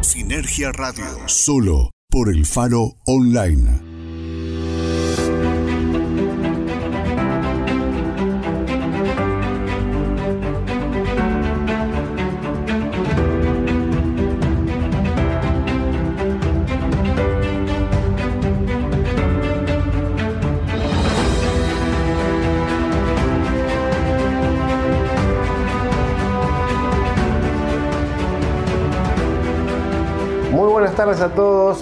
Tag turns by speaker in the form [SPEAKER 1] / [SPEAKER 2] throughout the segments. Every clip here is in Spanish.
[SPEAKER 1] Sinergia Radio. Solo por el Faro Online.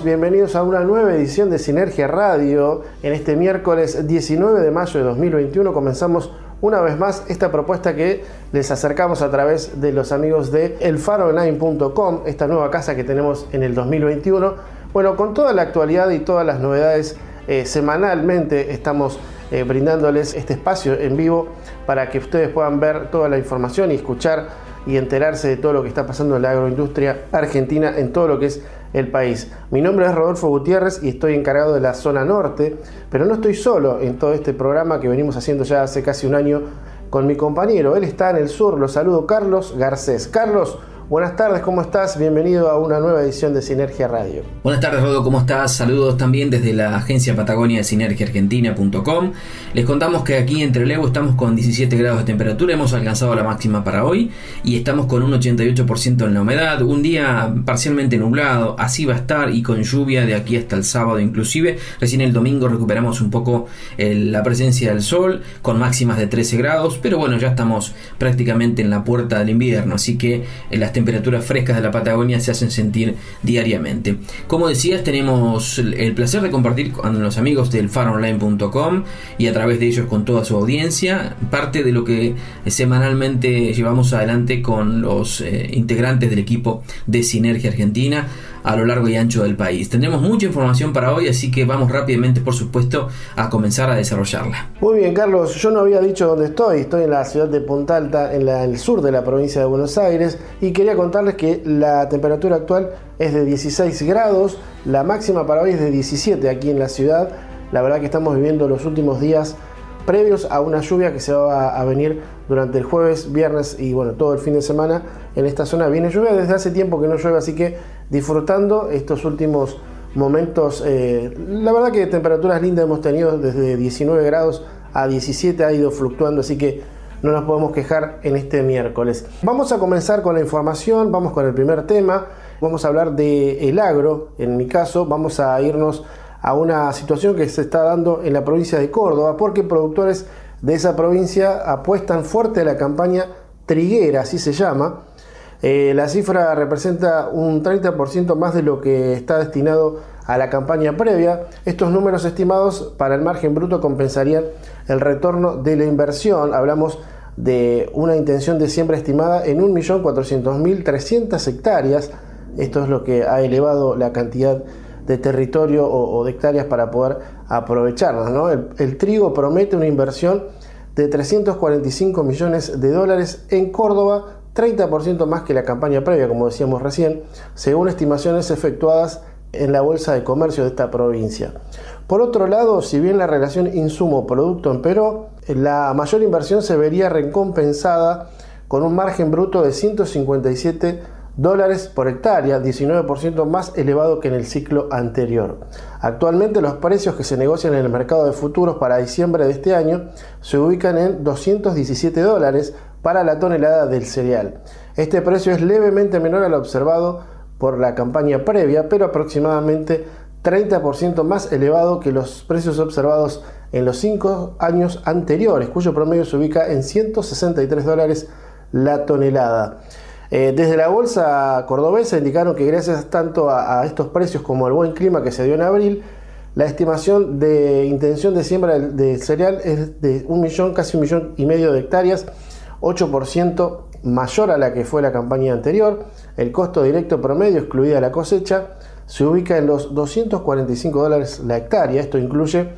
[SPEAKER 2] Bienvenidos a una nueva edición de Sinergia Radio. En este miércoles 19 de mayo de 2021 comenzamos una vez más esta propuesta que les acercamos a través de los amigos de elfaroonline.com, esta nueva casa que tenemos en el 2021. Bueno, con toda la actualidad y todas las novedades, eh, semanalmente estamos eh, brindándoles este espacio en vivo para que ustedes puedan ver toda la información y escuchar y enterarse de todo lo que está pasando en la agroindustria argentina, en todo lo que es el país. Mi nombre es Rodolfo Gutiérrez y estoy encargado de la zona norte, pero no estoy solo en todo este programa que venimos haciendo ya hace casi un año con mi compañero. Él está en el sur, lo saludo Carlos Garcés. Carlos, Buenas tardes, ¿cómo estás? Bienvenido a una nueva edición de Sinergia Radio.
[SPEAKER 3] Buenas tardes, Rodo, ¿cómo estás? Saludos también desde la agencia Patagonia de sinergiaargentina.com. Les contamos que aquí en Trelew estamos con 17 grados de temperatura, hemos alcanzado la máxima para hoy y estamos con un 88% en la humedad, un día parcialmente nublado, así va a estar y con lluvia de aquí hasta el sábado inclusive. Recién el domingo recuperamos un poco la presencia del sol con máximas de 13 grados, pero bueno, ya estamos prácticamente en la puerta del invierno, así que las temperaturas frescas de la Patagonia se hacen sentir diariamente. Como decías, tenemos el placer de compartir con los amigos del faronline.com y a través de ellos con toda su audiencia parte de lo que semanalmente llevamos adelante con los eh, integrantes del equipo de Sinergia Argentina a lo largo y ancho del país. Tendremos mucha información para hoy, así que vamos rápidamente, por supuesto, a comenzar a desarrollarla.
[SPEAKER 2] Muy bien, Carlos, yo no había dicho dónde estoy, estoy en la ciudad de Punta Alta, en, el sur de la provincia de Buenos Aires, y quería contarles que la temperatura actual es de 16 grados, la máxima para hoy es de 17 aquí en la ciudad. La verdad que estamos viviendo los últimos días previos a una lluvia que se va a venir durante el jueves, viernes y bueno, todo el fin de semana en esta zona. Viene lluvia desde hace tiempo que no llueve, así que disfrutando estos últimos momentos. Eh, la verdad que temperaturas lindas hemos tenido desde 19 grados a 17, ha ido fluctuando, así que no nos podemos quejar en este miércoles. Vamos a comenzar con la información, vamos con el primer tema, vamos a hablar de el agro, en mi caso, vamos a irnos a una situación que se está dando en la provincia de Córdoba, porque productores de esa provincia apuestan fuerte a la campaña triguera, así se llama. Eh, la cifra representa un 30% más de lo que está destinado a la campaña previa. Estos números estimados para el margen bruto compensarían el retorno de la inversión. Hablamos de una intención de siembra estimada en 1.400.300 hectáreas. Esto es lo que ha elevado la cantidad de territorio o, de hectáreas para poder aprovecharlas. El, trigo promete una inversión de 345 millones de dólares en Córdoba, 30% más que la campaña previa, como decíamos recién, según estimaciones efectuadas en la Bolsa de Comercio de esta provincia. Por otro lado, si bien la relación insumo-producto empeoró, la mayor inversión se vería recompensada con un margen bruto de 157 dólares por hectárea, 19% más elevado que en el ciclo anterior. Actualmente los precios que se negocian en el mercado de futuros para diciembre de este año se ubican en 217 dólares para la tonelada del cereal. Este precio es levemente menor al observado por la campaña previa, pero aproximadamente 30% más elevado que los precios observados en los cinco años anteriores, cuyo promedio se ubica en 163 dólares la tonelada. Eh, desde la bolsa cordobesa indicaron que gracias tanto a, estos precios como al buen clima que se dio en abril, la estimación de intención de siembra de, cereal es de un millón, casi un millón y medio de hectáreas, 8% mayor a la que fue la campaña anterior. El costo directo promedio, excluida la cosecha, se ubica en los 245 dólares la hectárea. Esto incluye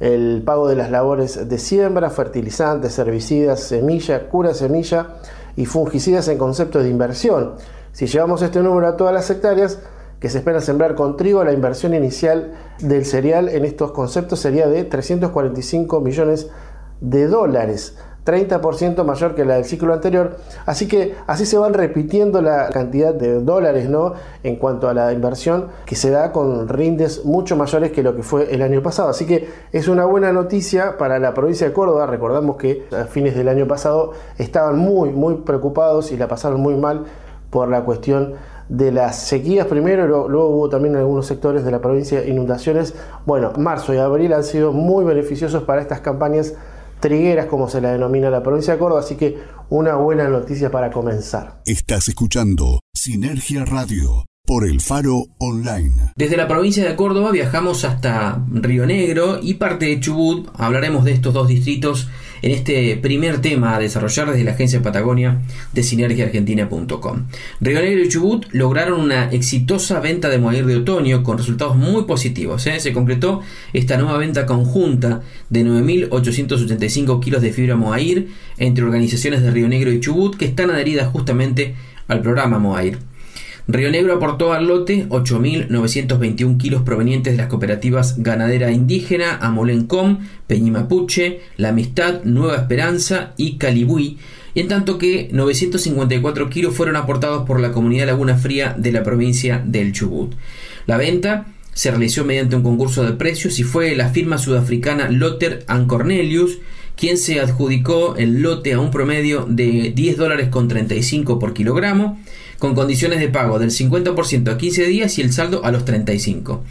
[SPEAKER 2] el pago de las labores de siembra, fertilizantes, herbicidas, semilla, cura semilla y fungicidas en concepto de inversión. Si llevamos este número a todas las hectáreas que se espera sembrar con trigo, la inversión inicial del cereal en estos conceptos sería de 345 millones de dólares. 30% mayor que la del ciclo anterior. Así que así se van repitiendo la cantidad de dólares ¿no? en cuanto a la inversión que se da con rindes mucho mayores que lo que fue el año pasado. Así que es una buena noticia para la provincia de Córdoba. Recordamos que a fines del año pasado estaban muy, muy preocupados y la pasaron muy mal por la cuestión de las sequías primero, luego, hubo también en algunos sectores de la provincia inundaciones. Bueno, marzo y abril han sido muy beneficiosos para estas campañas trigueras, como se la denomina la provincia de Córdoba, así que una buena noticia para comenzar.
[SPEAKER 1] Estás escuchando Sinergia Radio por el Faro Online.
[SPEAKER 3] Desde la provincia de Córdoba viajamos hasta Río Negro y parte de Chubut. Hablaremos de estos dos distritos en este primer tema a desarrollar desde la agencia Patagonia de sinergiaargentina.com. Río Negro y Chubut lograron una exitosa venta de moair de otoño con resultados muy positivos. ¿eh? Se concretó esta nueva venta conjunta de 9.885 kilos de fibra moair entre organizaciones de Río Negro y Chubut que están adheridas justamente al programa Moair. Río Negro aportó al lote 8.921 kilos provenientes de las cooperativas Ganadera Indígena, Amolencom, Peñimapuche, La Amistad, Nueva Esperanza y Calibuí, en tanto que 954 kilos fueron aportados por la comunidad Laguna Fría de la provincia del Chubut. La venta se realizó mediante un concurso de precios y fue la firma sudafricana Lotter Cornelius quien se adjudicó el lote a un promedio de 10 dólares con 35 por kilogramo con condiciones de pago del 50% a 15 días y el saldo a los 35.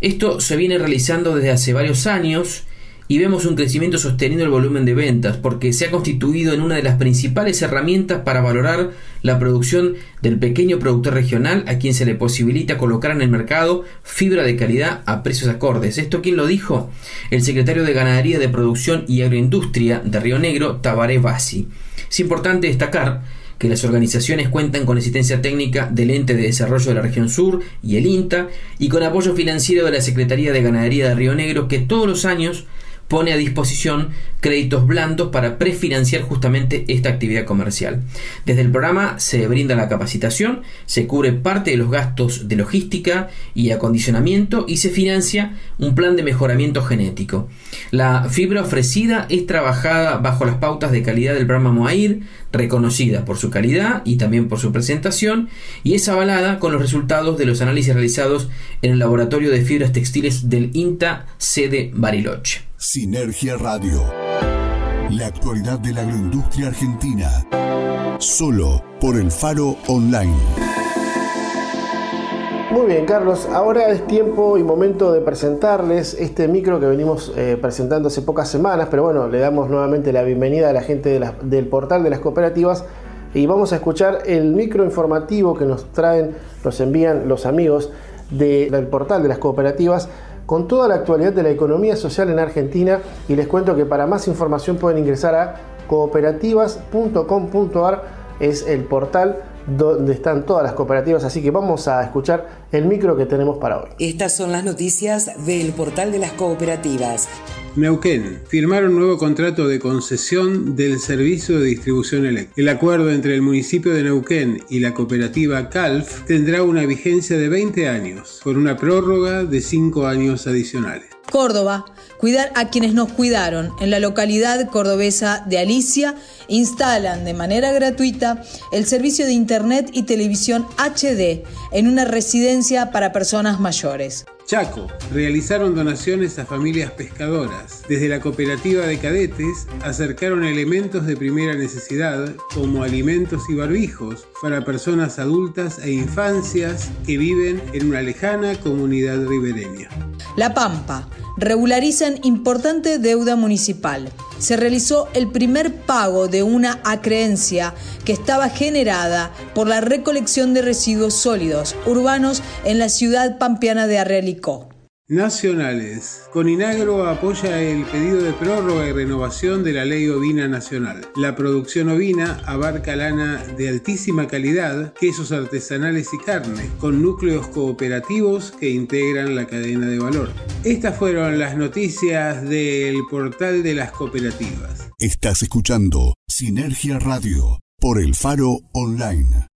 [SPEAKER 3] Esto se viene realizando desde hace varios años y vemos un crecimiento sostenido del volumen de ventas porque se ha constituido en una de las principales herramientas para valorar la producción del pequeño productor regional a quien se le posibilita colocar en el mercado fibra de calidad a precios acordes. ¿Esto quién lo dijo? El secretario de Ganadería de Producción y Agroindustria de Río Negro, Tabaré Bassi. Es importante destacar que las organizaciones cuentan con asistencia técnica del Ente de Desarrollo de la Región Sur y el INTA y con apoyo financiero de la Secretaría de Ganadería de Río Negro que todos los años pone a disposición créditos blandos para prefinanciar justamente esta actividad comercial. Desde el programa se brinda la capacitación, se cubre parte de los gastos de logística y acondicionamiento y se financia un plan de mejoramiento genético. La fibra ofrecida es trabajada bajo las pautas de calidad del programa MOAIR, reconocida por su calidad y también por su presentación, y es avalada con los resultados de los análisis realizados en el Laboratorio de Fibras Textiles del INTA sede Bariloche.
[SPEAKER 1] Sinergia Radio. La actualidad de la agroindustria argentina. Solo por el Faro Online.
[SPEAKER 2] Muy bien, Carlos. Ahora es tiempo y momento de presentarles este micro que venimos eh, presentando hace pocas semanas, pero bueno, le damos nuevamente la bienvenida a la gente del portal de las cooperativas y vamos a escuchar el micro informativo que nos traen, nos envían los amigos del portal de las cooperativas con toda la actualidad de la economía social en Argentina y les cuento que para más información pueden ingresar a cooperativas.com.ar, es el portal donde están todas las cooperativas, así que vamos a escuchar el micro que tenemos para hoy.
[SPEAKER 4] Estas son las noticias del portal de las cooperativas.
[SPEAKER 5] Neuquén firmaron nuevo contrato de concesión del servicio de distribución eléctrica. El acuerdo entre el municipio de Neuquén y la cooperativa CALF tendrá una vigencia de 20 años, con una prórroga de 5 años adicionales.
[SPEAKER 6] Córdoba, cuidar a quienes nos cuidaron. En la localidad cordobesa de Alicia instalan de manera gratuita el servicio de Internet y televisión HD en una residencia para personas mayores.
[SPEAKER 5] Chaco realizaron donaciones a familias pescadoras. Desde la cooperativa de cadetes acercaron elementos de primera necesidad como alimentos y barbijos para personas adultas e infancias que viven en una lejana comunidad ribereña.
[SPEAKER 6] La Pampa regularizan importante deuda municipal. Se realizó el primer pago de una acreencia que estaba generada por la recolección de residuos sólidos urbanos en la ciudad pampeana de Arrelicó.
[SPEAKER 5] Nacionales. Coninagro apoya el pedido de prórroga y renovación de la ley ovina nacional. La producción ovina abarca lana de altísima calidad, quesos artesanales y carne, con núcleos cooperativos que integran la cadena de valor. Estas fueron las noticias del portal de las cooperativas.
[SPEAKER 7] Estás escuchando Sinergia Radio por el Faro Online.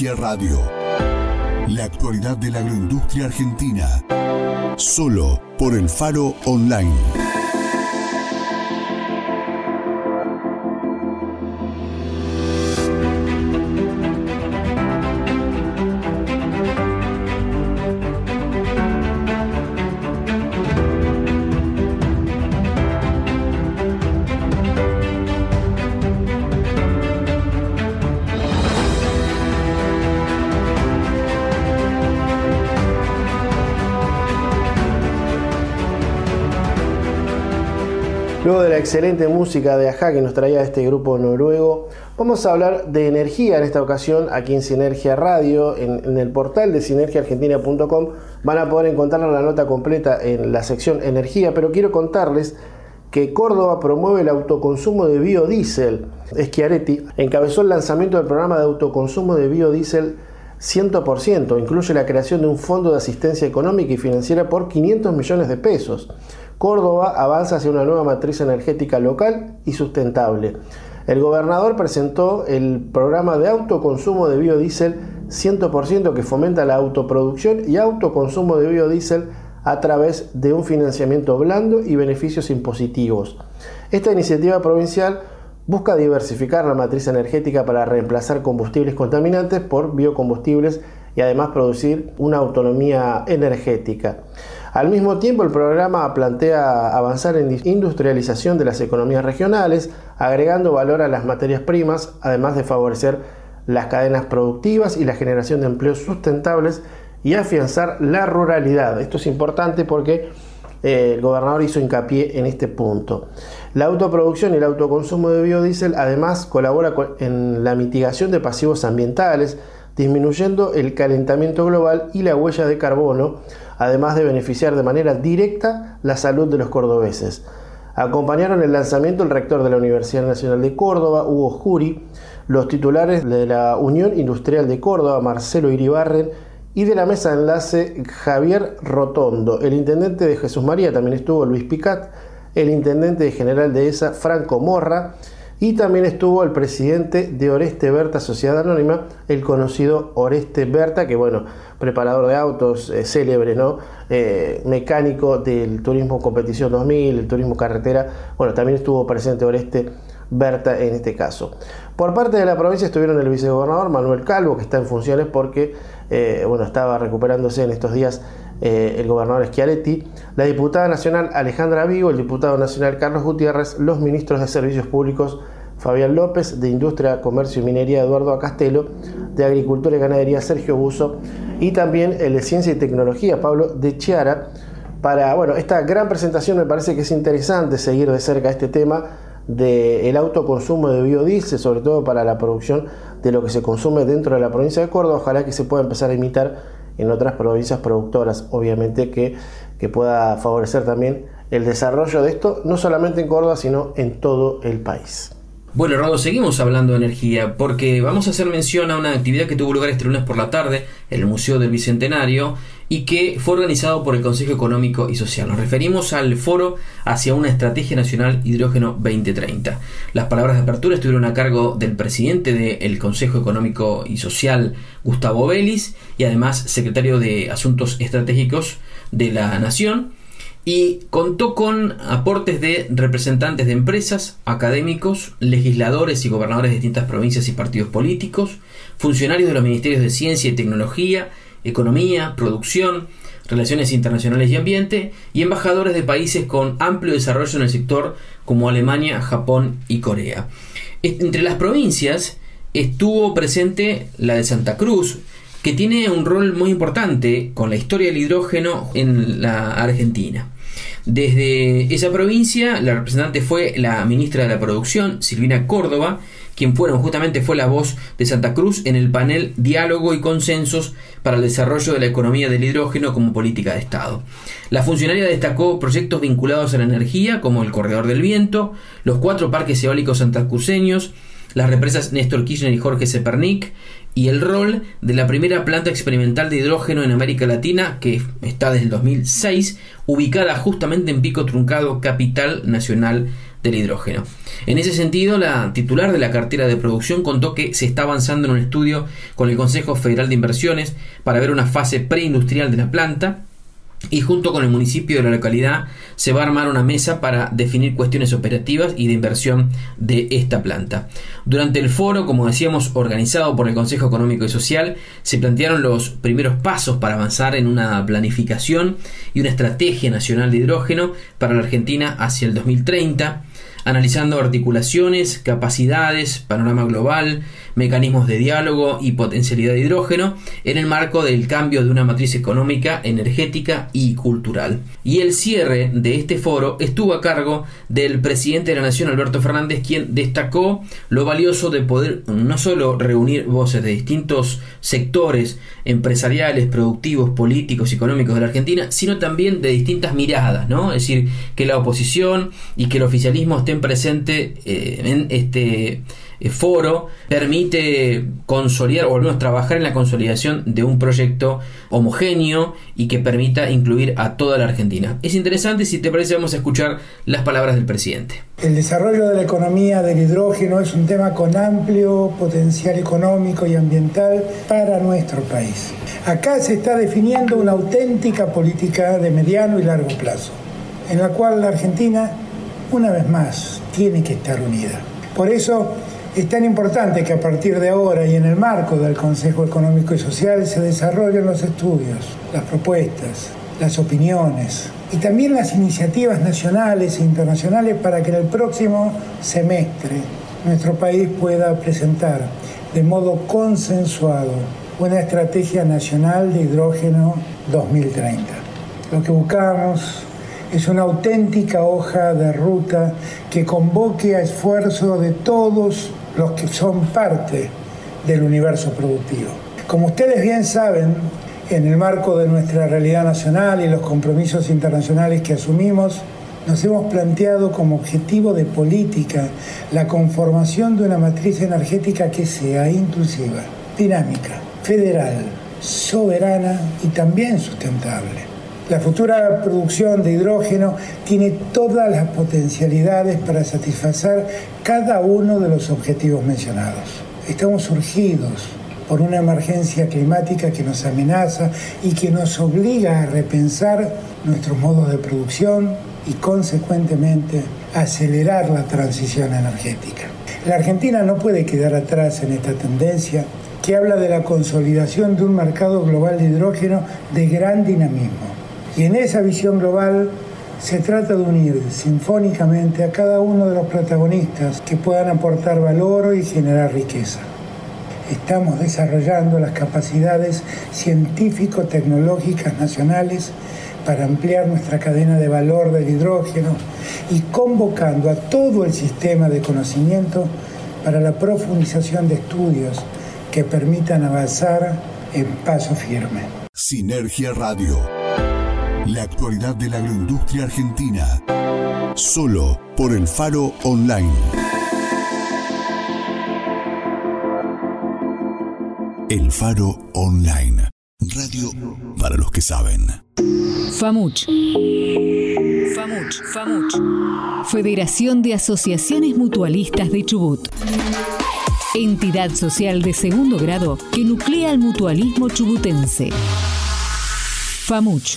[SPEAKER 7] Radio. La actualidad de la agroindustria argentina. Solo por el Faro Online.
[SPEAKER 2] De la excelente música de Aja que nos traía este grupo noruego, vamos a hablar de energía en esta ocasión aquí en Sinergia Radio, en, el portal de sinergiaargentina.com. Van a poder encontrar la nota completa en la sección energía, pero quiero contarles que Córdoba promueve el autoconsumo de biodiesel. Schiaretti encabezó el lanzamiento del programa de autoconsumo de biodiesel 100%, incluye la creación de un fondo de asistencia económica y financiera por 500 millones de pesos. Córdoba avanza hacia una nueva matriz energética local y sustentable. El gobernador presentó el programa de autoconsumo de biodiesel 100% que fomenta la autoproducción y autoconsumo de biodiesel a través de un financiamiento blando y beneficios impositivos. Esta iniciativa provincial busca diversificar la matriz energética para reemplazar combustibles contaminantes por biocombustibles y además producir una autonomía energética. Al mismo tiempo, el programa plantea avanzar en industrialización de las economías regionales, agregando valor a las materias primas, además de favorecer las cadenas productivas y la generación de empleos sustentables y afianzar la ruralidad. Esto es importante porque eh, el gobernador hizo hincapié en este punto. La autoproducción y el autoconsumo de biodiesel además colabora en la mitigación de pasivos ambientales, disminuyendo el calentamiento global y la huella de carbono, además de beneficiar de manera directa la salud de los cordobeses. Acompañaron el lanzamiento el rector de la Universidad Nacional de Córdoba, Hugo Juri, los titulares de la Unión Industrial de Córdoba, Marcelo Iribarren, y de la mesa de enlace Javier Rotondo. El intendente de Jesús María también estuvo Luis Picat, el intendente general de ESA, Franco Morra, y también estuvo el presidente de Oreste Berta Sociedad Anónima, el conocido Oreste Berta, que bueno, preparador de autos, eh, célebre, ¿no? Eh, mecánico del Turismo Competición 2000, el Turismo Carretera, bueno, también estuvo presente Oreste Berta en este caso. Por parte de la provincia estuvieron el vicegobernador Manuel Calvo, que está en funciones porque eh, bueno, estaba recuperándose en estos días el gobernador Schiaretti, la diputada nacional Alejandra Vigo, el diputado nacional Carlos Gutiérrez, los ministros de Servicios Públicos Fabián López, de Industria, Comercio y Minería Eduardo Acastelo, de Agricultura y Ganadería Sergio Buzo y también el de Ciencia y Tecnología Pablo de Chiara. Para bueno, esta gran presentación me parece que es interesante seguir de cerca este tema del autoconsumo de biodiesel, sobre todo para la producción de lo que se consume dentro de la provincia de Córdoba. Ojalá que se pueda empezar a imitar en otras provincias productoras, obviamente que, que pueda favorecer también el desarrollo de esto, no solamente en Córdoba, sino en todo el país.
[SPEAKER 3] Bueno, Rado, seguimos hablando de energía porque vamos a hacer mención a una actividad que tuvo lugar este lunes por la tarde en el Museo del Bicentenario y que fue organizado por el Consejo Económico y Social. Nos referimos al foro hacia una Estrategia Nacional Hidrógeno 2030. Las palabras de apertura estuvieron a cargo del presidente del Consejo Económico y Social, Gustavo Vélez, y además secretario de Asuntos Estratégicos de la Nación y contó con aportes de representantes de empresas, académicos, legisladores y gobernadores de distintas provincias y partidos políticos, funcionarios de los ministerios de Ciencia y Tecnología, Economía, Producción, Relaciones Internacionales y Ambiente, y embajadores de países con amplio desarrollo en el sector como Alemania, Japón y Corea. Entre las provincias estuvo presente la de Santa Cruz, que tiene un rol muy importante con la historia del hidrógeno en la Argentina. Desde esa provincia, la representante fue la ministra de la Producción, Silvina Córdoba, quien fueron justamente fue la voz de Santa Cruz en el panel Diálogo y Consensos para el Desarrollo de la Economía del Hidrógeno como Política de Estado. La funcionaria destacó proyectos vinculados a la energía, como el Corredor del Viento, los cuatro parques eólicos santacruceños, las represas Néstor Kirchner y Jorge Sepernik, y el rol de la primera planta experimental de hidrógeno en América Latina, que está desde el 2006, ubicada justamente en Pico Truncado, capital nacional del hidrógeno. En ese sentido, la titular de la cartera de producción contó que se está avanzando en un estudio con el Consejo Federal de Inversiones para ver una fase preindustrial de la planta y junto con el municipio de la localidad se va a armar una mesa para definir cuestiones operativas y de inversión de esta planta. Durante el foro, como decíamos, organizado por el Consejo Económico y Social, se plantearon los primeros pasos para avanzar en una planificación y una estrategia nacional de hidrógeno para la Argentina hacia el 2030 analizando articulaciones, capacidades, panorama global, mecanismos de diálogo y potencialidad de hidrógeno en el marco del cambio de una matriz económica, energética y cultural. Y el cierre de este foro estuvo a cargo del presidente de la Nación, Alberto Fernández, quien destacó lo valioso de poder no solo reunir voces de distintos sectores empresariales, productivos, políticos, económicos de la Argentina, sino también de distintas miradas, ¿no? Es decir, que la oposición y que el oficialismo estén presentes eh, en este eh, foro permite consolidar o al menos trabajar en la consolidación de un proyecto homogéneo y que permita incluir a toda la Argentina. Es interesante, si te parece, vamos a escuchar las palabras del presidente.
[SPEAKER 8] El desarrollo de la economía del hidrógeno es un tema con amplio potencial económico y ambiental para nuestro país. Acá se está definiendo una auténtica política de mediano y largo plazo, en la cual la Argentina, una vez más, tiene que estar unida. Por eso, es tan importante que a partir de ahora y en el marco del Consejo Económico y Social se desarrollen los estudios, las propuestas, las opiniones y también las iniciativas nacionales e internacionales para que en el próximo semestre nuestro país pueda presentar de modo consensuado una estrategia nacional de hidrógeno 2030. Lo que buscamos es una auténtica hoja de ruta que convoque a esfuerzo de todos los que son parte del universo productivo. Como ustedes bien saben, en el marco de nuestra realidad nacional y los compromisos internacionales que asumimos, nos hemos planteado como objetivo de política la conformación de una matriz energética que sea inclusiva, dinámica, federal, soberana y también sustentable. La futura producción de hidrógeno tiene todas las potencialidades para satisfacer cada uno de los objetivos mencionados. Estamos surgidos por una emergencia climática que nos amenaza y que nos obliga a repensar nuestros modos de producción y consecuentemente acelerar la transición energética. La Argentina no puede quedar atrás en esta tendencia que habla de la consolidación de un mercado global de hidrógeno de gran dinamismo y en esa visión global se trata de unir sinfónicamente a cada uno de los protagonistas que puedan aportar valor y generar riqueza. Estamos desarrollando las capacidades científico-tecnológicas nacionales para ampliar nuestra cadena de valor del hidrógeno y convocando a todo el sistema de conocimiento para la profundización de estudios que permitan avanzar en paso firme.
[SPEAKER 1] Sinergia Radio la actualidad de la agroindustria argentina. Solo por el Faro Online. El Faro Online. Radio para los que saben.
[SPEAKER 9] FAMUCH. FAMUCH. FAMUCH. Federación de Asociaciones Mutualistas de Chubut. Entidad social de segundo grado que nuclea el mutualismo chubutense. FAMUCH.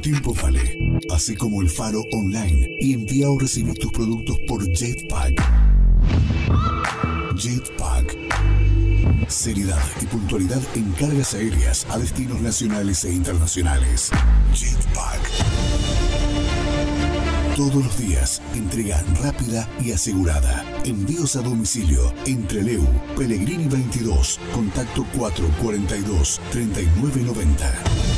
[SPEAKER 1] tiempo vale. Así como el Faro Online y envía o recibir tus productos por Jetpack. Jetpack. Seriedad y puntualidad en cargas aéreas a destinos nacionales e internacionales. Jetpack. Todos los días, entrega rápida y asegurada. Envíos a domicilio entre Leu, Pellegrini 22, contacto 442 3990.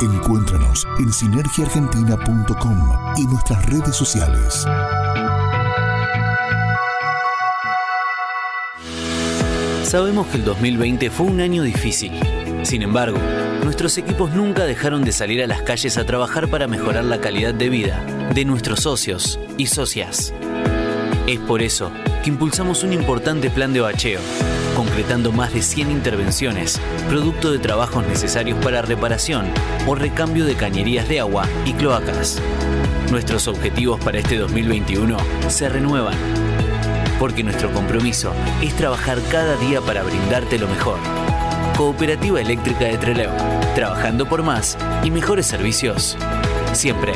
[SPEAKER 1] Encuéntranos en sinergiaargentina.com y nuestras redes sociales.
[SPEAKER 10] Sabemos que el 2020 fue un año difícil. Sin embargo, nuestros equipos nunca dejaron de salir a las calles a trabajar para mejorar la calidad de vida de nuestros socios y socias. Es por eso que impulsamos un importante plan de bacheo, concretando más de 100 intervenciones, producto de trabajos necesarios para reparación o recambio de cañerías de agua y cloacas. Nuestros objetivos para este 2021 se renuevan porque nuestro compromiso es trabajar cada día para brindarte lo mejor. Cooperativa Eléctrica de Trelew, trabajando por más y mejores servicios. Siempre.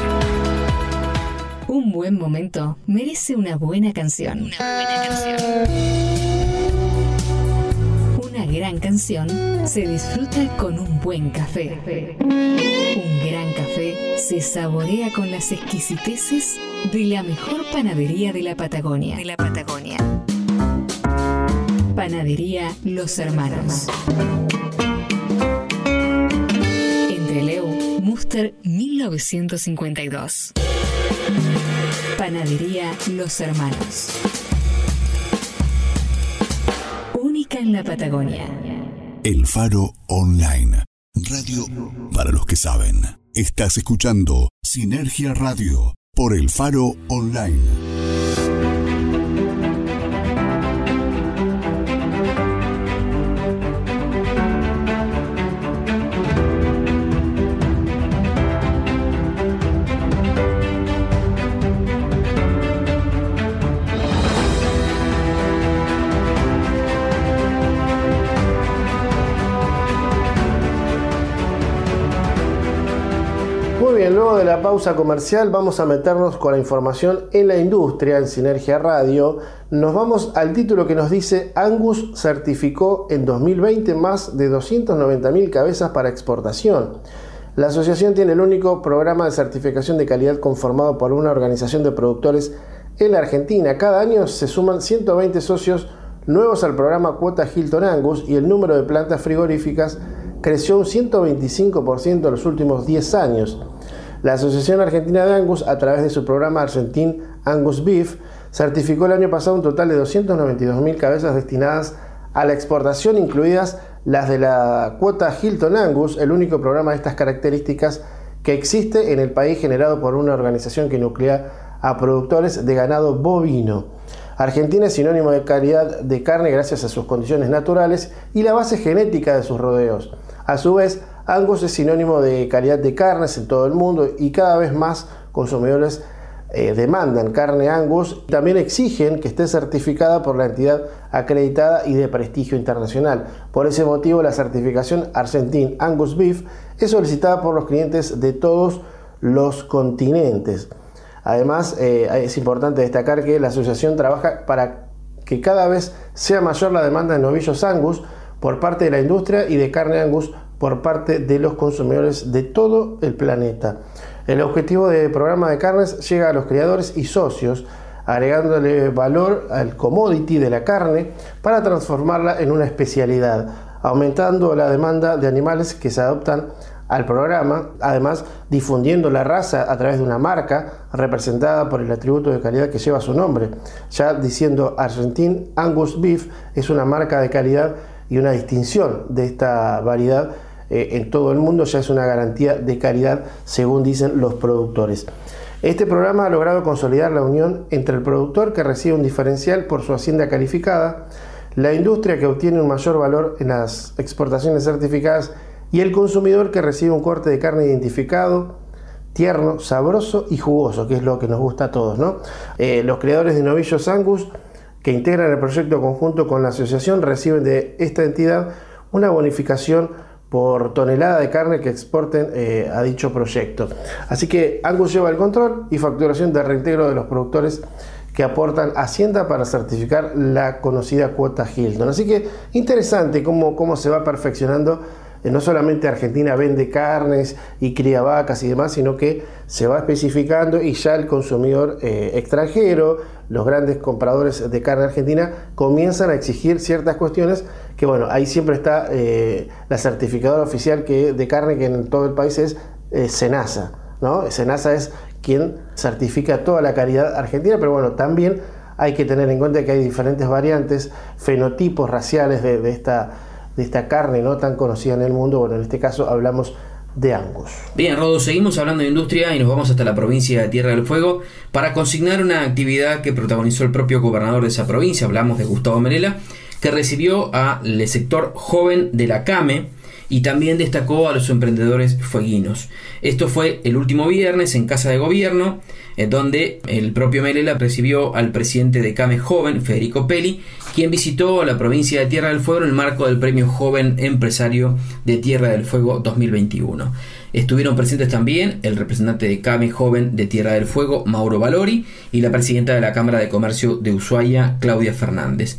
[SPEAKER 9] Un buen momento merece una buena canción. Una buena canción. Gran canción se disfruta con un buen café. Un gran café se saborea con las exquisiteces de la mejor panadería de la Patagonia. De la Patagonia. Panadería Los Hermanos. Entre Leu, Muster 1952. Panadería Los Hermanos. En la Patagonia.
[SPEAKER 1] El Faro Online. Radio para los que saben. Estás escuchando Sinergia Radio por El Faro Online.
[SPEAKER 2] La pausa comercial vamos a meternos con la información en la industria en Sinergia Radio. Nos vamos al título que nos dice Angus certificó en 2020 más de 290.000 cabezas para exportación. La asociación tiene el único programa de certificación de calidad conformado por una organización de productores en la Argentina. Cada año se suman 120 socios nuevos al programa Cuota Hilton Angus y el número de plantas frigoríficas creció un 125% en los últimos 10 años. La Asociación Argentina de Angus, a través de su programa Argentin Angus Beef, certificó el año pasado un total de 292.000 cabezas destinadas a la exportación, incluidas las de la cuota Hilton Angus, el único programa de estas características que existe en el país generado por una organización que nuclea a productores de ganado bovino. Argentina es sinónimo de calidad de carne gracias a sus condiciones naturales y la base genética de sus rodeos. A su vez, Angus es sinónimo de calidad de carnes en todo el mundo y cada vez más consumidores eh, demandan carne Angus. También exigen que esté certificada por la entidad acreditada y de prestigio internacional. Por ese motivo, la certificación Argentin Angus Beef es solicitada por los clientes de todos los continentes. Además, eh, es importante destacar que la asociación trabaja para que cada vez sea mayor la demanda de novillos Angus por parte de la industria y de carne Angus por parte de los consumidores de todo el planeta. El objetivo del programa de carnes llega a los criadores y socios, agregándole valor al commodity de la carne para transformarla en una especialidad, aumentando la demanda de animales que se adoptan al programa, además difundiendo la raza a través de una marca representada por el atributo de calidad que lleva su nombre, ya diciendo Argentin Angus Beef es una marca de calidad y una distinción de esta variedad eh, en todo el mundo ya es una garantía de calidad, según dicen los productores. Este programa ha logrado consolidar la unión entre el productor que recibe un diferencial por su hacienda calificada, la industria que obtiene un mayor valor en las exportaciones certificadas y el consumidor que recibe un corte de carne identificado, tierno, sabroso y jugoso, que es lo que nos gusta a todos. Eh, los creadores de novillos Angus que integran el proyecto conjunto con la asociación reciben de esta entidad una bonificación por tonelada de carne que exporten eh, a dicho proyecto. Así que Angus lleva el control y facturación de reintegro de los productores que aportan Hacienda para certificar la conocida cuota Hilton. Así que interesante cómo, cómo se va perfeccionando no solamente Argentina vende carnes y cría vacas y demás, sino que se va especificando y ya el consumidor eh, extranjero, los grandes compradores de carne argentina, comienzan a exigir ciertas cuestiones que, bueno, ahí siempre está eh, la certificadora oficial que, de carne que en todo el país es Senasa. ¿no? Senasa es quien certifica toda la calidad argentina, pero bueno, también hay que tener en cuenta que hay diferentes variantes, fenotipos raciales de esta de esta carne no tan conocida en el mundo. Bueno, en este caso hablamos de Angus.
[SPEAKER 3] Bien, Rodo, seguimos hablando de industria y nos vamos hasta la provincia de Tierra del Fuego para consignar una actividad que protagonizó el propio gobernador de esa provincia, hablamos de Gustavo Merela, que recibió al sector joven de la CAME y también destacó a los emprendedores fueguinos. Esto fue el último viernes en Casa de Gobierno, en donde el propio Merela recibió al presidente de CAME Joven, Federico Peli, quien visitó la provincia de Tierra del Fuego en el marco del Premio Joven Empresario de Tierra del Fuego 2021. Estuvieron presentes también el representante de CAME Joven de Tierra del Fuego, Mauro Valori, y la presidenta de la Cámara de Comercio de Ushuaia, Claudia Fernández.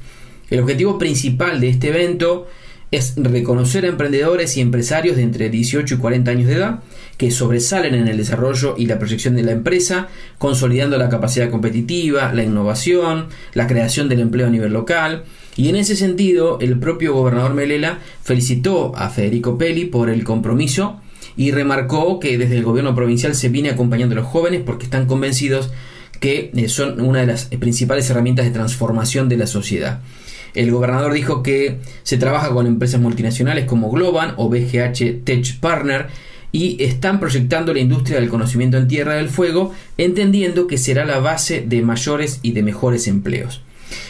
[SPEAKER 3] El objetivo principal de este evento es reconocer a emprendedores y empresarios de entre 18 y 40 años de edad que sobresalen en el desarrollo y la proyección de la empresa, consolidando la capacidad competitiva, la innovación, la creación del empleo a nivel local. Y en ese sentido, el propio gobernador Melela felicitó a Federico Peli por el compromiso y remarcó que desde el gobierno provincial se viene acompañando a los jóvenes porque están convencidos que eh, son una de las principales herramientas de transformación de la sociedad. El gobernador dijo que se trabaja con empresas multinacionales como Globan o BGH Tech Partner y están proyectando la industria del conocimiento en Tierra del Fuego, entendiendo que será la base de mayores y de mejores empleos.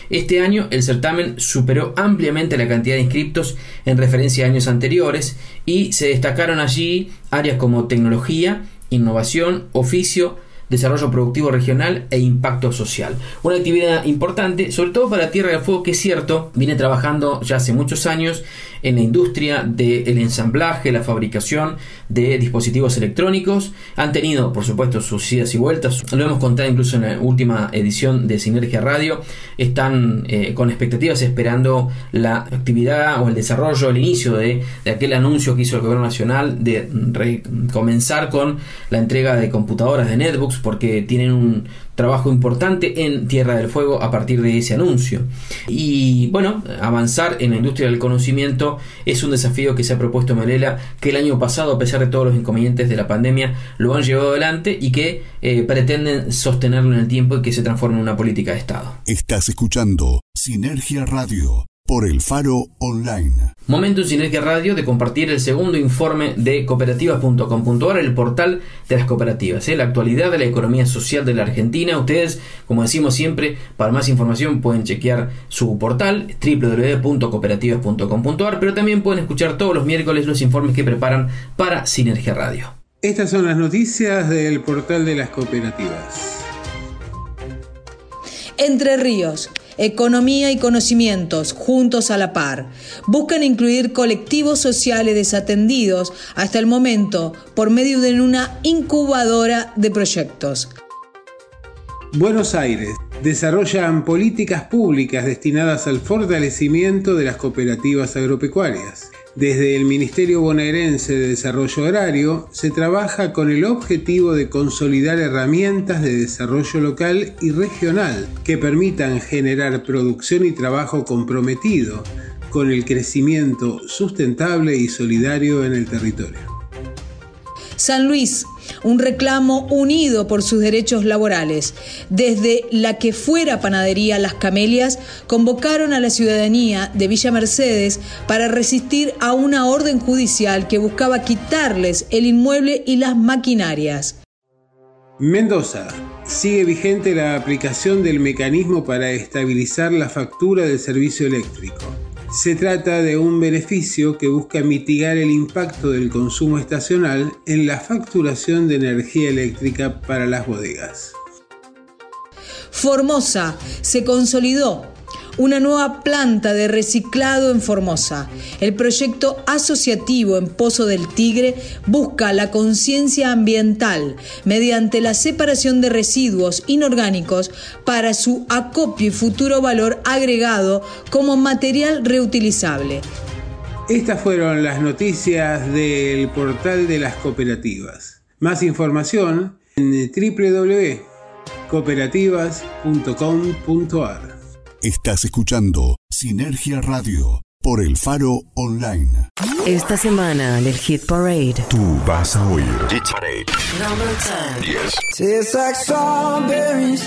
[SPEAKER 3] Este año el certamen superó ampliamente la cantidad de inscriptos en referencia a años anteriores y se destacaron allí áreas como tecnología, innovación, oficio, desarrollo productivo regional e impacto social. Una actividad importante, sobre todo para Tierra del Fuego, que es cierto, viene trabajando ya hace muchos años en la industria del ensamblaje, la fabricación de dispositivos electrónicos. Han tenido, por supuesto, sus idas y vueltas. Lo hemos contado incluso en la última edición de Sinergia Radio. Están eh, con expectativas esperando la actividad o el desarrollo, el inicio de, de aquel anuncio que hizo el gobierno nacional de comenzar con la entrega de computadoras de netbooks porque tienen un trabajo importante en Tierra del Fuego a partir de ese anuncio. Y bueno, avanzar en la industria del conocimiento es un desafío que se ha propuesto Merela, que el año pasado, a pesar de todos los inconvenientes de la pandemia, lo han llevado adelante y que eh, pretenden sostenerlo en el tiempo y que se transforme en una política de Estado.
[SPEAKER 1] Estás escuchando Sinergia Radio por el Faro Online.
[SPEAKER 3] Momento en Sinergia Radio de compartir el segundo informe de cooperativas.com.ar, el portal de las cooperativas, ¿eh? la actualidad de la economía social de la Argentina. Ustedes, como decimos siempre, para más información pueden chequear su portal www.cooperativas.com.ar, pero también pueden escuchar todos los miércoles los informes que preparan para Sinergia Radio.
[SPEAKER 5] Estas son las noticias del portal de las cooperativas.
[SPEAKER 6] Entre Ríos. Economía y conocimientos, juntos a la par. Buscan incluir colectivos sociales desatendidos hasta el momento por medio de una incubadora de proyectos.
[SPEAKER 5] Buenos Aires. Desarrollan políticas públicas destinadas al fortalecimiento de las cooperativas agropecuarias. Desde el Ministerio Bonaerense de Desarrollo Agrario se trabaja con el objetivo de consolidar herramientas de desarrollo local y regional que permitan generar producción y trabajo comprometido con el crecimiento sustentable y solidario en el territorio.
[SPEAKER 6] San Luis, un reclamo unido por sus derechos laborales. Desde la que fuera panadería Las Camelias, convocaron a la ciudadanía de Villa Mercedes para resistir a una orden judicial que buscaba quitarles el inmueble y las maquinarias.
[SPEAKER 5] Mendoza. Sigue vigente la aplicación del mecanismo para estabilizar la factura del servicio eléctrico. Se trata de un beneficio que busca mitigar el impacto del consumo estacional en la facturación de energía eléctrica para las bodegas.
[SPEAKER 6] Formosa se consolidó una nueva planta de reciclado en Formosa. El proyecto asociativo en Pozo del Tigre busca la conciencia ambiental mediante la separación de residuos inorgánicos para su acopio y futuro valor agregado como material reutilizable.
[SPEAKER 5] Estas fueron las noticias del portal de las cooperativas. Más información en www.cooperativas.com.ar.
[SPEAKER 1] Estás escuchando Sinergia Radio por El Faro Online.
[SPEAKER 11] Esta semana en el Hit Parade.
[SPEAKER 1] Tú vas a oír
[SPEAKER 11] Hit Parade. Number 10.
[SPEAKER 12] Tastes like strawberries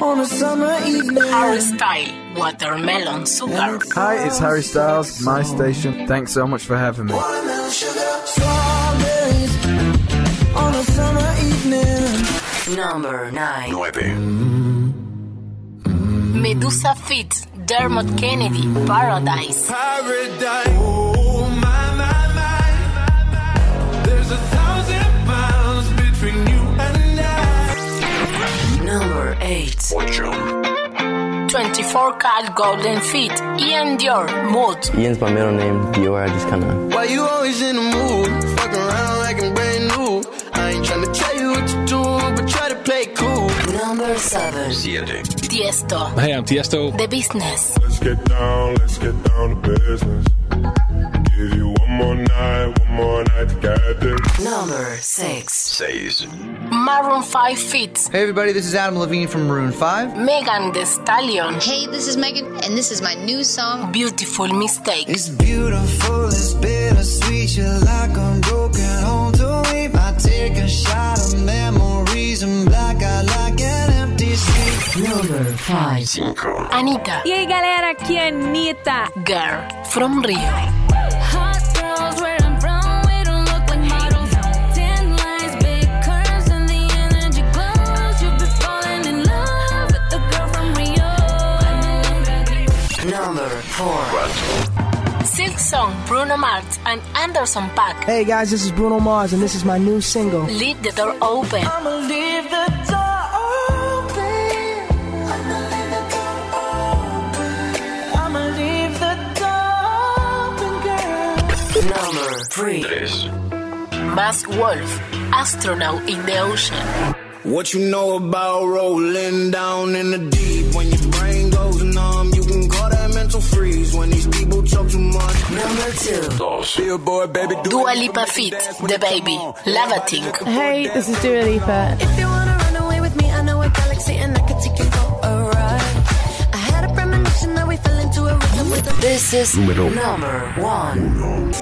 [SPEAKER 12] on a summer evening.
[SPEAKER 13] Harry Style, Watermelon Sugar.
[SPEAKER 14] Hi, it's Harry Styles, my station. Thanks so much for having me.
[SPEAKER 12] Watermelon sugar, strawberries on a summer evening.
[SPEAKER 11] Number 9.
[SPEAKER 1] 9.
[SPEAKER 13] Medusa Fits, Dermot Kennedy, Paradise.
[SPEAKER 12] Paradise. Oh, my, my, my. There's a thousand miles between you and I.
[SPEAKER 11] Number 8.
[SPEAKER 13] 24 Karat Golden Feet, Ian Dior, Mood.
[SPEAKER 15] Ian's my middle name. Dior, I just kinda.
[SPEAKER 12] Why you always in the mood? Fuck around like I'm
[SPEAKER 11] Number 7.
[SPEAKER 13] Tiesto,
[SPEAKER 16] Hey, I'm Tiesto.
[SPEAKER 13] The Business.
[SPEAKER 17] Let's get down, let's get down to business. Give you one more night, one more night to get this.
[SPEAKER 11] Number 6.
[SPEAKER 1] 6.
[SPEAKER 13] Maroon 5 Fits,
[SPEAKER 18] Hey everybody, this is Adam Levine from Maroon 5.
[SPEAKER 13] Megan The Stallion,
[SPEAKER 19] Hey, this is Megan, and this is my new song.
[SPEAKER 13] Beautiful Mistake.
[SPEAKER 12] It's beautiful, it's bittersweet. You're like a broken home to me. I take a shot of memories and black out like an empty street.
[SPEAKER 11] Number 5.
[SPEAKER 13] Anita,
[SPEAKER 20] E aí galera, aqui é a Anitta.
[SPEAKER 13] Girl from Rio.
[SPEAKER 20] Hot girls where I'm from, we don't look like models. Ten lines, big curves, and the energy glows. You'll be falling in love with the girl from Rio.
[SPEAKER 11] Number 4.
[SPEAKER 13] Silk Song, Bruno Mars, and Anderson Paak.
[SPEAKER 21] Hey guys, this is Bruno Mars, and this is my new single.
[SPEAKER 13] Leave the door open.
[SPEAKER 11] Number 3.
[SPEAKER 13] Mask Wolf, Astronaut in the Ocean.
[SPEAKER 12] What you know about rolling down in the deep? When your brain goes numb, you can call that mental freeze. When these people talk too much.
[SPEAKER 11] Number 2.
[SPEAKER 12] Billboard, baby, do
[SPEAKER 13] Dua Lipa Fit, The Baby, Lavating.
[SPEAKER 20] Hey, this is Dua Lipa.
[SPEAKER 19] If you wanna run away with me, I know a galaxy and I can take you for a ride. I had a premonition that we fell into a rhythm with a
[SPEAKER 11] This is
[SPEAKER 1] Número
[SPEAKER 11] number 1.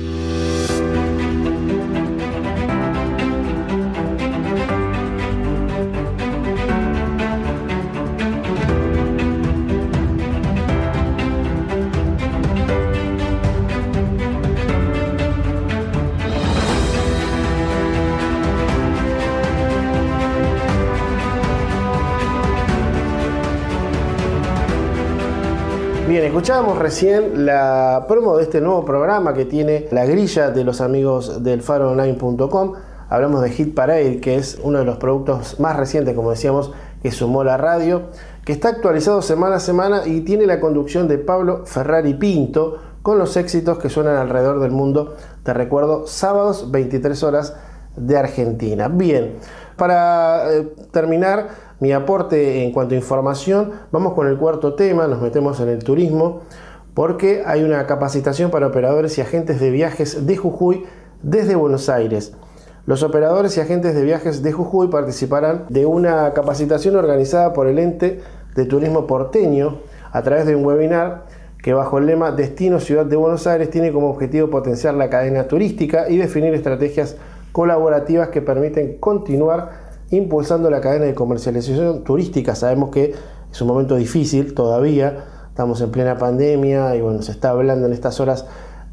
[SPEAKER 2] escuchábamos recién la promo de este nuevo programa que tiene la grilla de los amigos del faroonline.com. Hablamos de Hit Parade, que es uno de los productos más recientes, como decíamos, que sumó la radio, que está actualizado semana a semana y tiene la conducción de Pablo Ferrari Pinto con los éxitos que suenan alrededor del mundo. Te recuerdo, sábados 23 horas de Argentina. Bien, para eh, terminar mi aporte en cuanto a información, vamos con el cuarto tema, nos metemos en el turismo, porque hay una capacitación para operadores y agentes de viajes de Jujuy desde Buenos Aires. Los operadores y agentes de viajes de Jujuy participarán de una capacitación organizada por el ente de turismo porteño a través de un webinar que bajo el lema Destino Ciudad de Buenos Aires tiene como objetivo potenciar la cadena turística y definir estrategias colaborativas que permiten continuar impulsando la cadena de comercialización turística. Sabemos que es un momento difícil todavía, estamos en plena pandemia y bueno, se está hablando en estas horas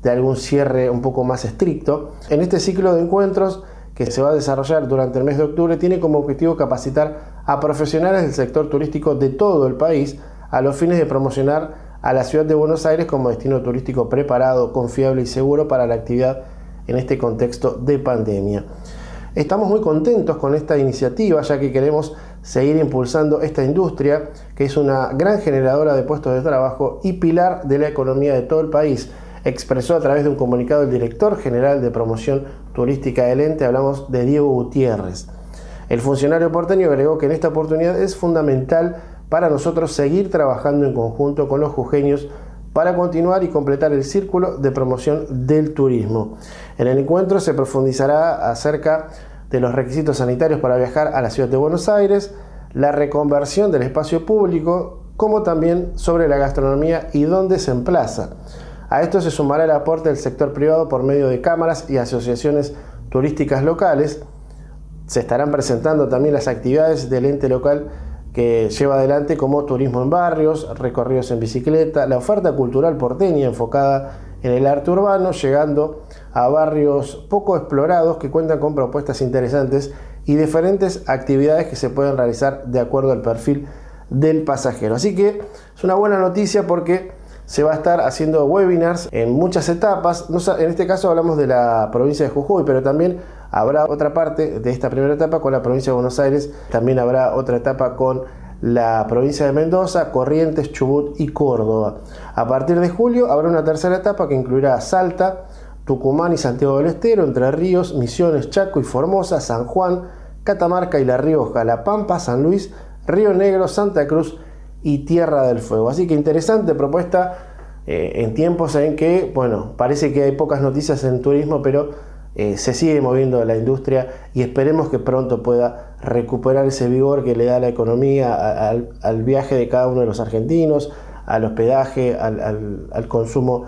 [SPEAKER 2] de algún cierre un poco más estricto. En este ciclo de encuentros que se va a desarrollar durante el mes de octubre tiene como objetivo capacitar a profesionales del sector turístico de todo el país a los fines de promocionar a la ciudad de Buenos Aires como destino turístico preparado, confiable y seguro para la actividad en este contexto de pandemia. Estamos muy contentos con esta iniciativa ya que queremos seguir impulsando esta industria que es una gran generadora de puestos de trabajo y pilar de la economía de todo el país. Expresó a través de un comunicado el director general de promoción turística del ente, hablamos de Diego Gutiérrez. El funcionario porteño agregó que en esta oportunidad es fundamental para nosotros seguir trabajando en conjunto con los jujeños para continuar y completar el círculo de promoción del turismo. En el encuentro se profundizará acerca de los requisitos sanitarios para viajar a la ciudad de Buenos Aires, la reconversión del espacio público, como también sobre la gastronomía y dónde se emplaza. A esto se sumará el aporte del sector privado por medio de cámaras y asociaciones turísticas locales. Se estarán presentando también las actividades del ente local que lleva adelante como turismo en barrios, recorridos en bicicleta, la oferta cultural porteña enfocada en el arte urbano, llegando a barrios poco explorados que cuentan con propuestas interesantes y diferentes actividades que se pueden realizar de acuerdo al perfil del pasajero. Así que es una buena noticia porque se va a estar haciendo webinars en muchas etapas. En este caso hablamos de la provincia de Jujuy, pero también habrá otra parte de esta primera etapa con la provincia de Buenos Aires. También habrá otra etapa con la provincia de Mendoza, Corrientes, Chubut y Córdoba. A partir de julio habrá una tercera etapa que incluirá Salta, Tucumán y Santiago del Estero, Entre Ríos, Misiones, Chaco y Formosa, San Juan, Catamarca y La Rioja, La Pampa, San Luis, Río Negro, Santa Cruz y Tierra del Fuego. Así que interesante propuesta eh, en tiempos en que, bueno, parece que hay pocas noticias en turismo, pero eh, se sigue moviendo la industria y esperemos que pronto pueda recuperar ese vigor que le da la economía al viaje de cada uno de los argentinos, al hospedaje, al, al- al consumo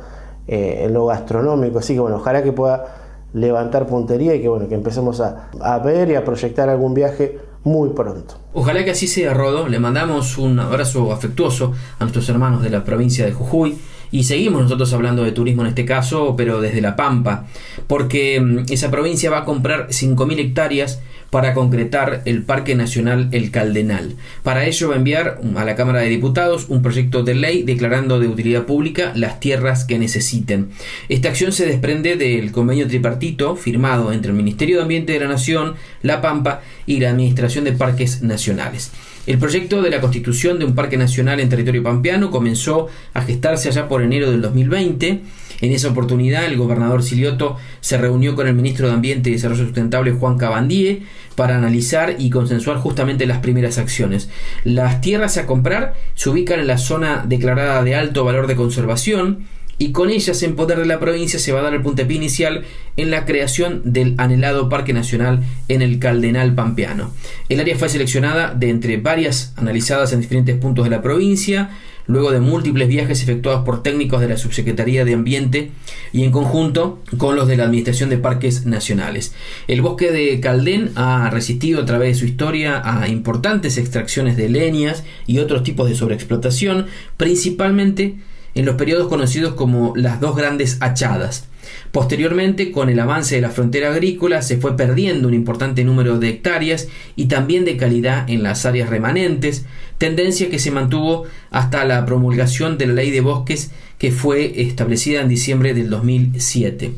[SPEAKER 2] eh, en lo gastronómico. Así que bueno, ojalá que pueda levantar puntería y que bueno, que empecemos a, a ver y a proyectar algún viaje muy pronto.
[SPEAKER 3] Ojalá que así sea, Rodo. Le mandamos un abrazo afectuoso a nuestros hermanos de la provincia de Jujuy. Y seguimos nosotros hablando de turismo en este caso, pero desde La Pampa, porque mm, esa provincia va a comprar 5.000 hectáreas para concretar el Parque Nacional El Caldenal. Para ello va a enviar a la Cámara de Diputados un proyecto de ley declarando de utilidad pública las tierras que necesiten. Esta acción se desprende del convenio tripartito firmado entre el Ministerio de Ambiente de la Nación, La Pampa y la Administración de Parques Nacionales. El proyecto de la constitución de un parque nacional en territorio pampeano comenzó a gestarse allá por enero del 2020. En esa oportunidad, el gobernador Silioto se reunió con el ministro de Ambiente y Desarrollo Sustentable, Juan Cabandíe, para analizar y consensuar justamente las primeras acciones. Las tierras a comprar se ubican en la zona declarada de alto valor de conservación, y con ellas en poder de la provincia se va a dar el puntapié inicial en la creación del anhelado Parque Nacional en el Caldenal Pampeano. El área fue seleccionada de entre varias analizadas en diferentes puntos de la provincia, luego de múltiples viajes efectuados por técnicos de la Subsecretaría de Ambiente y en conjunto con los de la Administración de Parques Nacionales. El bosque de Caldén ha resistido a través de su historia a importantes extracciones de leñas y otros tipos de sobreexplotación, principalmente en los periodos conocidos como las dos grandes hachadas. Posteriormente, con el avance de la frontera agrícola, se fue perdiendo un importante número de hectáreas y también de calidad en las áreas remanentes, tendencia que se mantuvo hasta la promulgación de la ley de bosques que fue establecida en diciembre del 2007.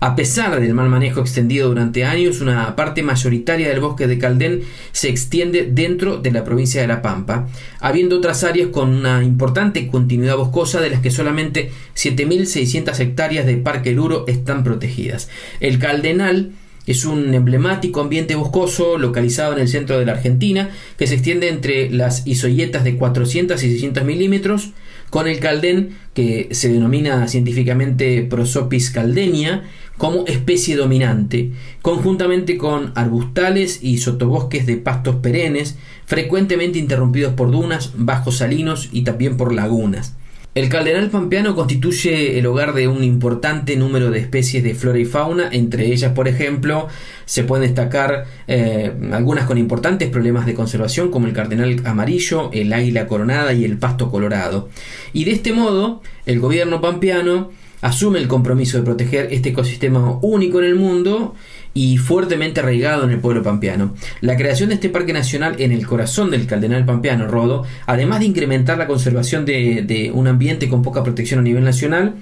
[SPEAKER 3] A pesar del mal manejo extendido durante años, una parte mayoritaria del bosque de Caldén se extiende dentro de la provincia de La Pampa, habiendo otras áreas con una importante continuidad boscosa de las que solamente 7.600 hectáreas de Parque Luro están protegidas. El Caldenal es un emblemático ambiente boscoso localizado en el centro de la Argentina que se extiende entre las isoyetas de 400 y 600 milímetros con el caldén que se denomina científicamente Prosopis caldenia como especie dominante, conjuntamente con arbustales y sotobosques de pastos perennes, frecuentemente interrumpidos por dunas, bajos salinos y también por lagunas. El caldenal pampeano constituye el hogar de un importante número de especies de flora y fauna, entre ellas, por ejemplo, se pueden destacar eh, algunas con importantes problemas de conservación, como el cardenal amarillo, el águila coronada y el pasto colorado. Y de este modo, el gobierno pampeano asume el compromiso de proteger este ecosistema único en el mundo y fuertemente arraigado en el pueblo pampeano. La creación de este parque nacional en el corazón del Cardenal Pampeano, Rodo, además de incrementar la conservación de, un ambiente con poca protección a nivel nacional,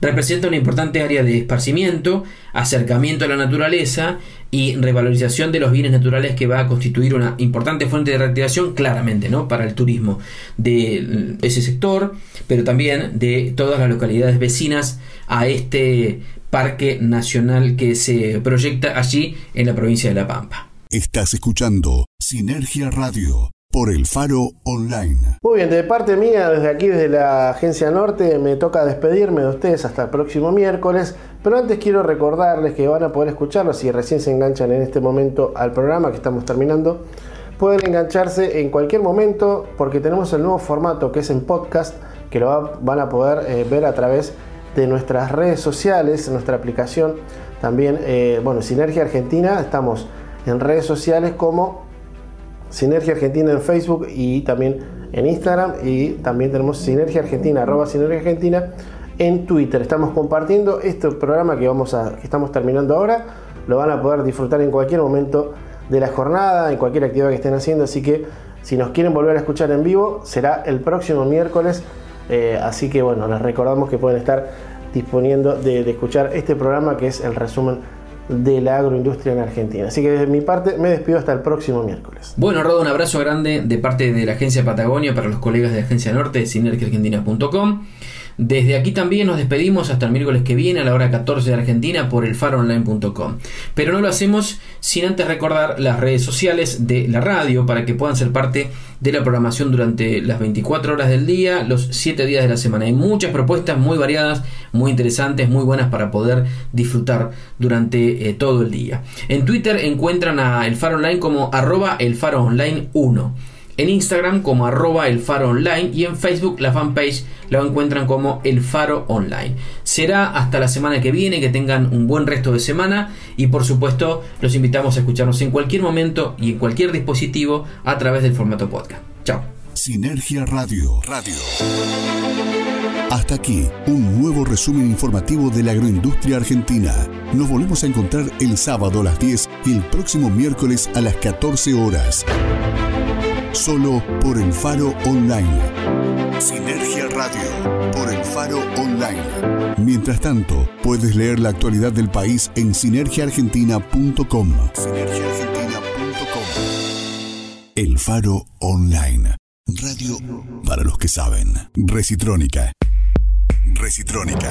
[SPEAKER 3] representa una importante área de esparcimiento, acercamiento a la naturaleza y revalorización de los bienes naturales que va a constituir una importante fuente de reactivación claramente ¿no? para el turismo de ese sector, pero también de todas las localidades vecinas a este parque nacional que se proyecta allí en la provincia de La Pampa.
[SPEAKER 1] Estás escuchando Sinergia Radio por el Faro Online.
[SPEAKER 2] Muy bien, de parte mía, desde aquí, desde la Agencia Norte, me toca despedirme de ustedes hasta el próximo miércoles. Pero antes quiero recordarles que van a poder escucharlo si recién se enganchan en este momento al programa que estamos terminando. Pueden engancharse en cualquier momento porque tenemos el nuevo formato que es en podcast, que lo va- van a poder eh, ver a través de nuestras redes sociales, nuestra aplicación. También, eh, bueno, Sinergia Argentina, estamos en redes sociales como Sinergia Argentina en Facebook y también en Instagram y también tenemos Sinergia Argentina, arroba Sinergia Argentina en Twitter. Estamos compartiendo este programa que, vamos a, que estamos terminando ahora. Lo van a poder disfrutar en cualquier momento de la jornada, en cualquier actividad que estén haciendo. Así que si nos quieren volver a escuchar en vivo, será el próximo miércoles. Eh, así que bueno, les recordamos que pueden estar disponiendo de, escuchar este programa que es el resumen de la agroindustria en Argentina. Así que desde mi parte me despido hasta el próximo miércoles.
[SPEAKER 3] Bueno, Rodo, un abrazo grande de parte de la Agencia Patagonia para los colegas de Agencia Norte de sinergiaargentina.com. Desde aquí también nos despedimos hasta el miércoles que viene a la hora 14 de Argentina por el faroonline.com. Pero no lo hacemos sin antes recordar las redes sociales de la radio para que puedan ser parte de la programación durante las 24 horas del día, los 7 días de la semana. Hay muchas propuestas muy variadas, muy interesantes, muy buenas para poder disfrutar durante eh, todo el día. En Twitter encuentran a El Faro Online como arroba el Faro Online 1 en Instagram como arroba el faro online y en Facebook la fanpage la encuentran como el faro online. Será hasta la semana que viene, que tengan un buen resto de semana y por supuesto los invitamos a escucharnos en cualquier momento y en cualquier dispositivo a través del formato podcast. Chao.
[SPEAKER 1] Sinergia Radio. Radio. Hasta aquí, un nuevo resumen informativo de la agroindustria argentina. Nos volvemos a encontrar el sábado a las 10 y el próximo miércoles a las 14 horas. Solo por el Faro Online. Sinergia Radio por el Faro Online. Mientras tanto, puedes leer la actualidad del país en sinergiaargentina.com. Sinergiaargentina.com. El Faro Online. Radio para los que saben. Recitrónica. Recitrónica.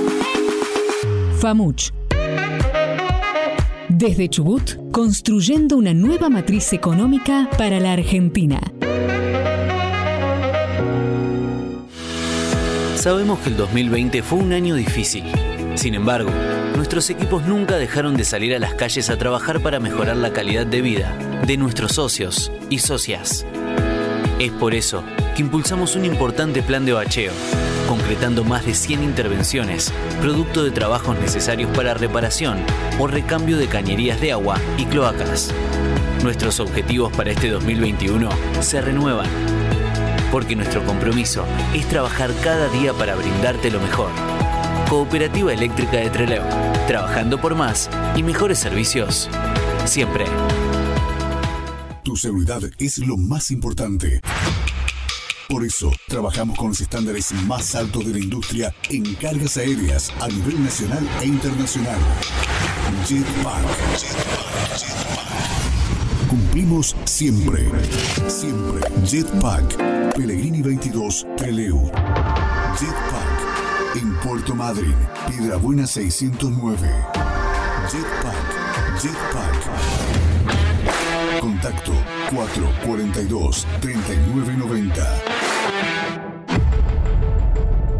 [SPEAKER 9] FAMUCH. Desde Chubut, construyendo una nueva matriz económica para la Argentina.
[SPEAKER 10] Sabemos que el 2020 fue un año difícil. Sin embargo, nuestros equipos nunca dejaron de salir a las calles a trabajar para mejorar la calidad de vida de nuestros socios y socias. Es por eso que impulsamos un importante plan de bacheo, concretando más de 100 intervenciones, producto de trabajos necesarios para reparación o recambio de cañerías de agua y cloacas. Nuestros objetivos para este 2021 se renuevan, porque nuestro compromiso es trabajar cada día para brindarte lo mejor. Cooperativa Eléctrica de Trelew, trabajando por más y mejores servicios. Siempre.
[SPEAKER 1] Tu seguridad es lo más importante. Por eso, trabajamos con los estándares más altos de la industria en cargas aéreas a nivel nacional e internacional. Jetpack. Jetpack. Jetpack. Cumplimos siempre. Siempre. Jetpack. Pellegrini 22, Treleu. Jetpack. En Puerto Madryn, Piedrabuena 609. Jetpack. Jetpack. Contacto 442 3990.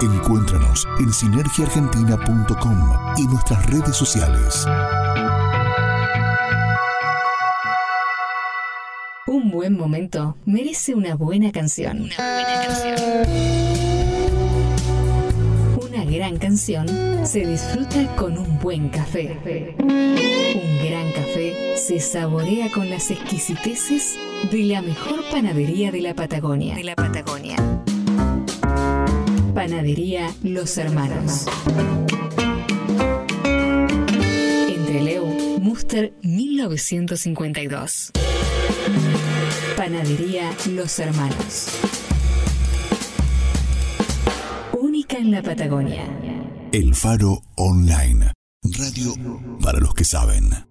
[SPEAKER 1] Encuéntranos en sinergiaargentina.com y nuestras redes sociales.
[SPEAKER 9] Un buen momento merece una buena canción. Una buena canción. Una gran canción se disfruta con un buen café. Un gran café se saborea con las exquisiteces de la mejor panadería de la Patagonia. De la Patagonia. Panadería Los Hermanos. Entre Leu, Muster 1952. Panadería Los Hermanos. Única en la Patagonia.
[SPEAKER 1] El Faro Online. Radio para los que saben.